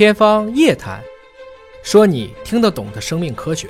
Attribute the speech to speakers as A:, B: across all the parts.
A: 天方夜谭，说你听得懂的生命科学。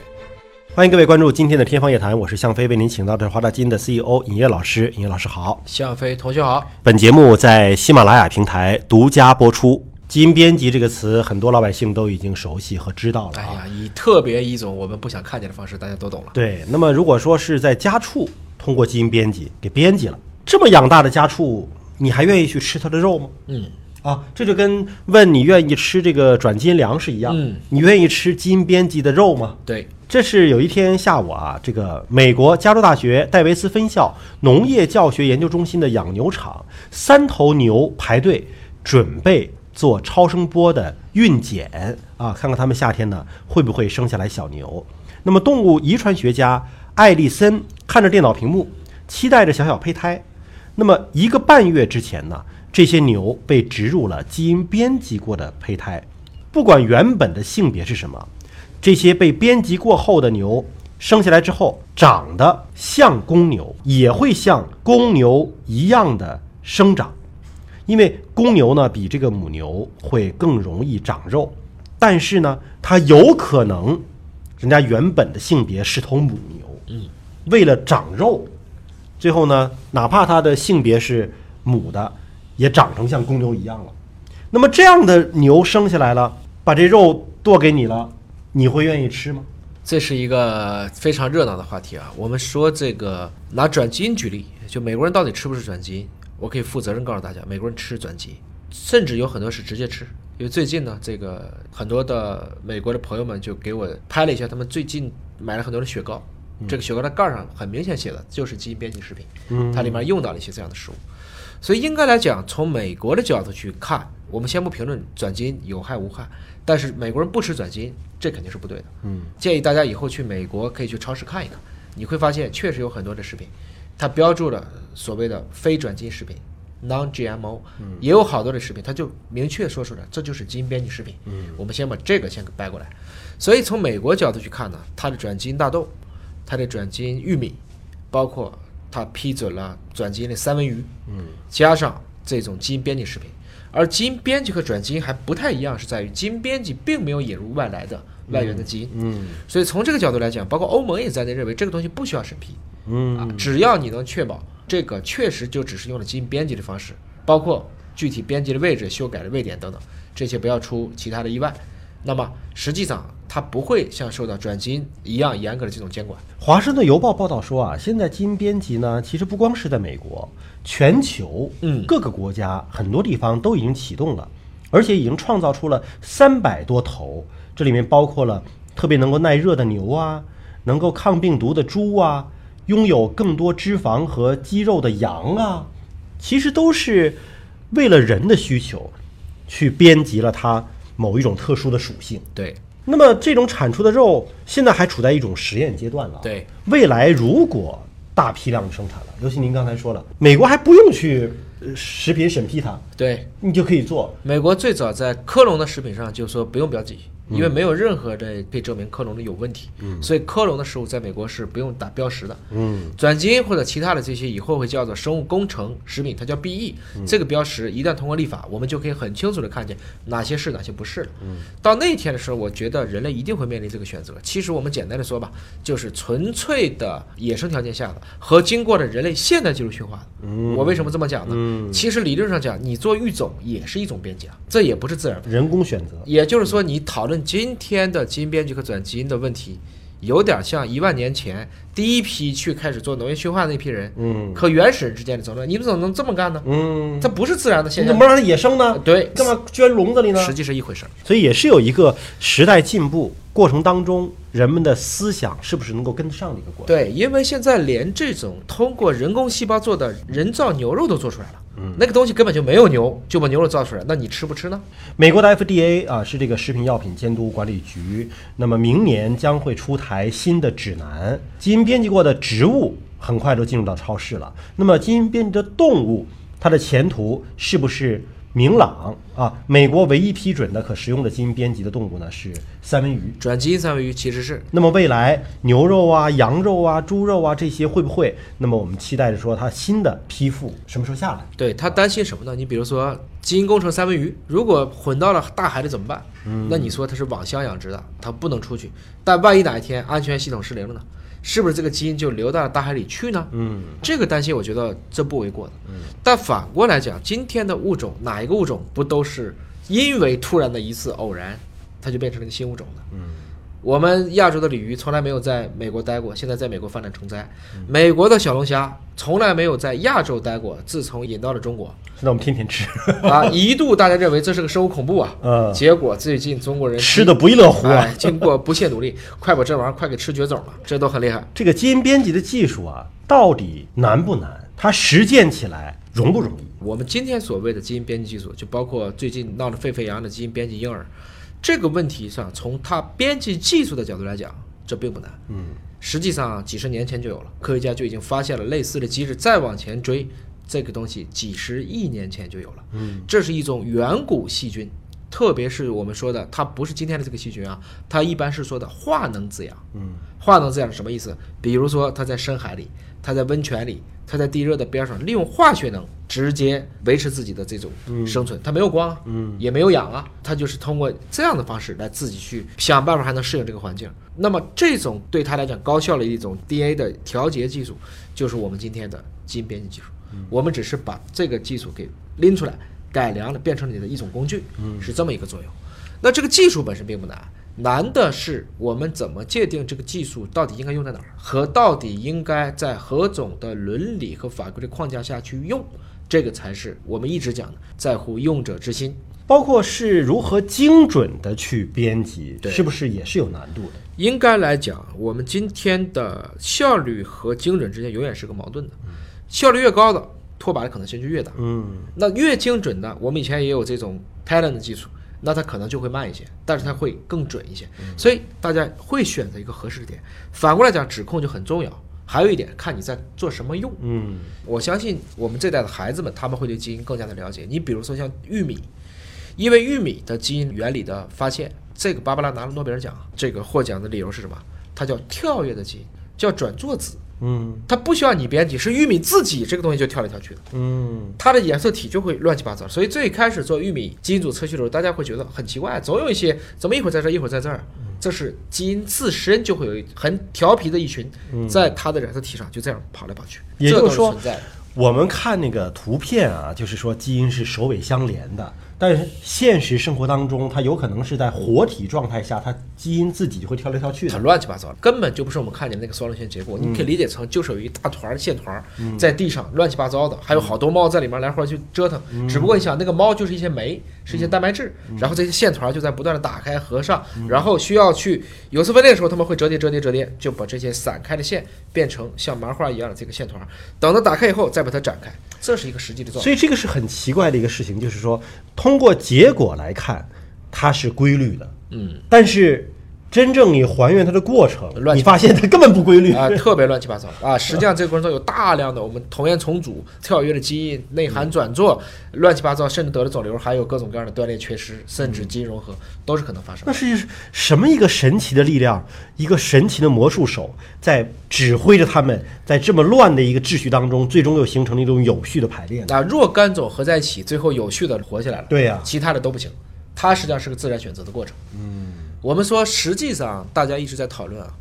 B: 欢迎各位关注今天的《天方夜谭》，我是向飞，为您请到的是华大基因的 CEO 尹烨老师。尹烨老师好，
A: 向飞同学好。
B: 本节目在喜马拉雅平台独家播出。基因编辑这个词，很多老百姓都已经熟悉和知道了啊。
A: 哎呀，以特别一种我们不想看见的方式，大家都懂了。
B: 对，那么如果说是在家畜通过基因编辑给编辑了，这么养大的家畜，你还愿意去吃它的肉吗？
A: 嗯，
B: 啊，这就跟问你愿意吃这个转基因粮食一样，
A: 嗯
B: 你愿意吃基因编辑的肉吗？
A: 对，
B: 这是有一天下午啊，这个美国加州大学戴维斯分校农业教学研究中心的养牛场，三头牛排队准备做超声波的孕检啊，看看他们夏天呢会不会生下来小牛。那么动物遗传学家艾利森看着电脑屏幕，期待着小小胚胎。那么一个半月之前呢，这些牛被植入了基因编辑过的胚胎，不管原本的性别是什么，这些被编辑过后的牛生下来之后，长得像公牛，也会像公牛一样的生长。因为公牛呢比这个母牛会更容易长肉，但是呢，它有可能人家原本的性别是头母牛，嗯，为了长肉，最后呢，哪怕它的性别是母的，也长成像公牛一样了。那么这样的牛生下来了，把这肉剁给你了，你会愿意吃吗？
A: 这是一个非常热闹的话题啊。我们说这个拿转基因举例，就美国人到底吃不吃转基因？我可以负责任告诉大家，美国人吃转基因，甚至有很多是直接吃。因为最近呢，这个很多的美国的朋友们就给我拍了一下，他们最近买了很多的雪糕，这个雪糕的盖儿上很明显写的就是基因编辑食品，
B: 嗯
A: 它里面用到了一些这样的食物。所以应该来讲，从美国的角度去看，我们先不评论转基因有害无害，但是美国人不吃转基因，这肯定是不对的。
B: 嗯，
A: 建议大家以后去美国可以去超市看一看，你会发现确实有很多的食品，它标注了所谓的非转基因食品 （non-GMO），也有好多的食品，它就明确说出来，这就是基因编辑食品。
B: 嗯，
A: 我们先把这个先给掰过来。所以从美国角度去看呢，它的转基因大豆，它的转基因玉米，包括它批准了转基因的三文鱼，
B: 嗯，
A: 加上这种基因编辑食品。而基因编辑和转基因还不太一样，是在于基因编辑并没有引入外来的外源的基因，
B: 嗯。
A: 所以从这个角度来讲，包括欧盟也在内认为这个东西不需要审批。啊
B: 嗯，
A: 只要你能确保这个确实就只是用了基因编辑的方式，包括具体编辑的位置、修改的位点等等，这些不要出其他的意外，那么实际上它不会像受到转基因一样严格的这种监管。
B: 华盛顿邮报报道说啊，现在基因编辑呢，其实不光是在美国，全球
A: 嗯
B: 各个国家很多地方都已经启动了，而且已经创造出了三百多头，这里面包括了特别能够耐热的牛啊，能够抗病毒的猪啊，拥有更多脂肪和肌肉的羊啊，其实都是为了人的需求去编辑了它某一种特殊的属性。
A: 对
B: 那么这种产出的肉现在还处在一种实验阶段了。
A: 对，
B: 未来如果大批量的生产了，尤其您刚才说了，美国还不用去呃食品审批它，
A: 对，
B: 你就可以做。
A: 美国最早在科隆的食品上就说不用标记，因为没有任何的可以证明克隆的有问题，所以克隆的食物在美国是不用打标识的。
B: 嗯
A: 转基因或者其他的这些以后会叫做生物工程食品，它叫 BE，、这个标识一旦通过立法，我们就可以很清楚的看见哪些是哪些不是了。到那一天的时候，我觉得人类一定会面临这个选择。其实我们简单的说吧，就是纯粹的野生条件下的和经过了人类现代技术驯化的。我为什么这么讲呢？
B: 嗯，
A: 其实理论上讲，你做育种也是一种编辑啊，这也不是自然
B: 人工选择。
A: 也就是说，你讨论今天的基因编辑和转基因的问题，有点像一万年前第一批去开始做农业驯化的那批人
B: 嗯
A: 和原始人之间的争论。你们怎么能这么干呢？
B: 嗯，
A: 这不是自然的现象
B: 你怎么，让它野生呢？
A: 对，
B: 干嘛圈笼子里呢？
A: 实际是一回事儿。
B: 所以也是有一个时代进步过程当中，人们的思想是不是能够跟得上的一个过程。
A: 对，因为现在连这种通过人工细胞做的人造牛肉都做出来了，
B: 嗯
A: 那个东西根本就没有牛，就把牛肉造出来，那你吃不吃呢？
B: 美国的 FDA 啊是这个食品药品监督管理局，那么明年将会出台新的指南，基因编辑过的植物很快都进入到超市了。那么基因编辑的动物，它的前途是不是明朗啊，美国唯一批准的可食用的基因编辑的动物呢是三文鱼。
A: 转基因三文鱼其实是
B: 那么未来牛肉啊、羊肉啊、猪肉啊这些会不会？那么我们期待着说它新的批复什么时候下来？
A: 对他担心什么呢？你比如说基因工程三文鱼，如果混到了大海里怎么办？嗯那你说它是网箱养殖的，它不能出去，但万一哪一天安全系统失灵了呢？是不是这个基因就流到了大海里去呢？
B: 嗯，
A: 这个担心我觉得这不为过的。嗯但反过来讲，今天的物种哪一个物种不都是因为突然的一次偶然，它就变成了一个新物种的？
B: 嗯，
A: 我们亚洲的鲤鱼从来没有在美国待过，现在在美国发展成灾。美国的小龙虾从来没有在亚洲待过，自从引到了中国，
B: 那我们天天吃，
A: 啊，一度大家认为这是个生物恐怖啊。
B: 嗯，
A: 结果最近中国人
B: 吃的不亦乐乎啊。
A: 哎，经过不懈努力，快把这玩意儿快给吃绝种了，这都很厉害。
B: 这个基因编辑的技术啊，到底难不难？它实践起来容不容易？
A: 我们今天所谓的基因编辑技术，就包括最近闹得沸沸扬扬的基因编辑婴儿，这个问题上，从它编辑技术的角度来讲，这并不难。
B: 嗯，
A: 实际上几十年前就有了，科学家就已经发现了类似的机制。再往前追，这个东西几十亿年前就有了。
B: 嗯，
A: 这是一种远古细菌，特别是我们说的，它不是今天的这个细菌啊，它一般是说的化能滋养。
B: 嗯，
A: 化能滋养是什么意思？比如说它在深海里，它在温泉里，它在地热的边上，利用化学能直接维持自己的这种生存。它没有光啊，
B: 嗯，
A: 也没有氧啊，它就是通过这样的方式来自己去想办法，还能适应这个环境。那么这种对它来讲高效的一种 DNA 的调节技术，就是我们今天的基因编辑技术。我们只是把这个技术给拎出来，改良了，变成了你的一种工具，嗯是这么一个作用。那这个技术本身并不难，难的是我们怎么界定这个技术到底应该用在哪儿，和到底应该在何种的伦理和法规的框架下去用，这个才是我们一直讲的，在乎用者之心。
B: 包括是如何精准的去编辑，
A: 对
B: 是不是也是有难度的？
A: 应该来讲，我们今天的效率和精准之间永远是个矛盾的，效率越高的脱靶的可能性就越大。
B: 嗯，
A: 那越精准的，我们以前也有这种 pattern 的技术，那它可能就会慢一些，但是它会更准一些，所以大家会选择一个合适的点。反过来讲，指控就很重要。还有一点，看你在做什么用。
B: 嗯，
A: 我相信我们这代的孩子们，他们会对基因更加的了解。你比如说像玉米，因为玉米的基因原理的发现，这个芭芭拉拿了诺贝尔奖，这个获奖的理由是什么？它叫跳跃的基因，叫转作子。
B: 嗯，
A: 它不需要你编辑，是玉米自己这个东西就跳来跳去的。
B: 嗯，
A: 它的染色体就会乱七八糟，所以最开始做玉米基因组测序的时候，大家会觉得很奇怪，总有一些怎么一会儿在这儿，一会儿在这儿，这是基因自身就会有很调皮的一群，在它的染色体上就这样跑来跑去，
B: 也就是说
A: 存在。的。
B: 我们看那个图片啊，就是说基因是首尾相连的，但是现实生活当中，它有可能是在活体状态下，它基因自己就会跳来跳去
A: 很。乱七八糟，根本就不是我们看见的那个双螺旋结构。你可以理解成就是有一大团线团在地上乱七八糟的，还有好多猫在里面来回去折腾。只不过你想，那个猫就是一些酶，是一些蛋白质，然后这些线团就在不断的打开合上，然后需要去有丝分裂的时候，它们会折叠折叠折叠，就把这些散开的线变成像麻花一样的这个线团。等它打开以后，再把它展开，这是一个实际的状态。
B: 所以这个是很奇怪的一个事情，就是说通过结果来看，它是规律的，
A: 嗯，
B: 但是真正你还原它的过程，你发现它根本不规律。
A: 啊，特别乱七八糟啊！实际上这个过程中有大量的我们同源重组、跳跃的基因、内涵转做、乱七八糟，甚至得了肿瘤，还有各种各样的断裂缺失，甚至基因融合，都是可能发生的。
B: 那是什么一个神奇的力量，一个神奇的魔术手，在指挥着他们，在这么乱的一个秩序当中，最终又形成了一种有序的排列呢？
A: 那若干种合在一起，最后有序的活下来了。
B: 对呀
A: 其他的都不行。它实际上是个自然选择的过程。嗯，我们说，实际上大家一直在讨论啊，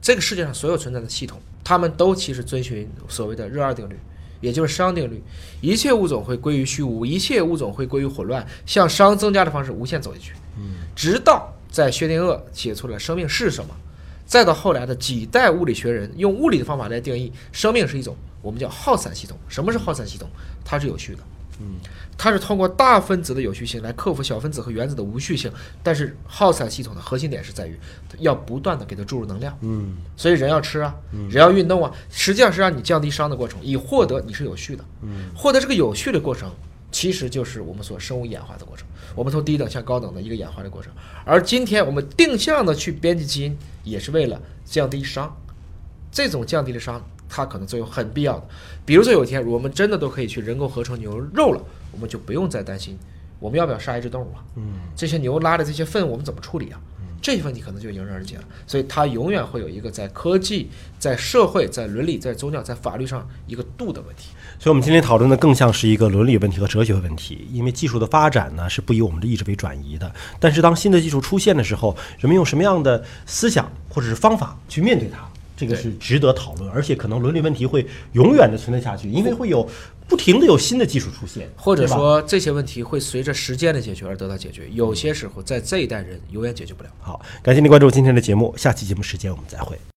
A: 这个世界上所有存在的系统，它们都其实遵循所谓的热二定律，也就是熵定律。一切物种会归于虚无，一切物种会归于混乱，向熵增加的方式无限走下去。嗯，直到在薛定谔写出了生命是什么，再到后来的几代物理学人用物理的方法来定义生命是一种我们叫耗散系统。什么是耗散系统？它是有序的。它是通过大分子的有序性来克服小分子和原子的无序性，但是耗散系统的核心点是在于要不断的给它注入能量。
B: 嗯，
A: 所以人要吃啊，人要运动啊，实际上是让你降低熵的过程，以获得你是有序的。嗯，获得这个有序的过程，其实就是我们所生物演化的过程。我们从低等向高等的一个演化的过程。而今天我们定向的去编辑基因，也是为了降低熵。这种降低的熵，它可能作用很必要的。比如说有一天我们真的都可以去人工合成牛肉了，我们就不用再担心我们要不要杀一只动物了。嗯，这些牛拉的这些粪我们怎么处理啊？这些问题可能就迎刃而解了。所以它永远会有一个在科技、在社会、在伦理、在宗教、在法律上一个度的问题。
B: 所以，我们今天讨论的更像是一个伦理问题和哲学问题。因为技术的发展呢，是不以我们的意志为转移的。但是，当新的技术出现的时候，人们用什么样的思想或者是方法去面对它，这个是值得讨论。而且，可能伦理问题会永远的存在下去，因为会有不停的有新的技术出现，
A: 或者说这些问题会随着时间的解决而得到解决，有些时候在这一代人永远解决不了。
B: 好，感谢您关注今天的节目，下期节目时间我们再会。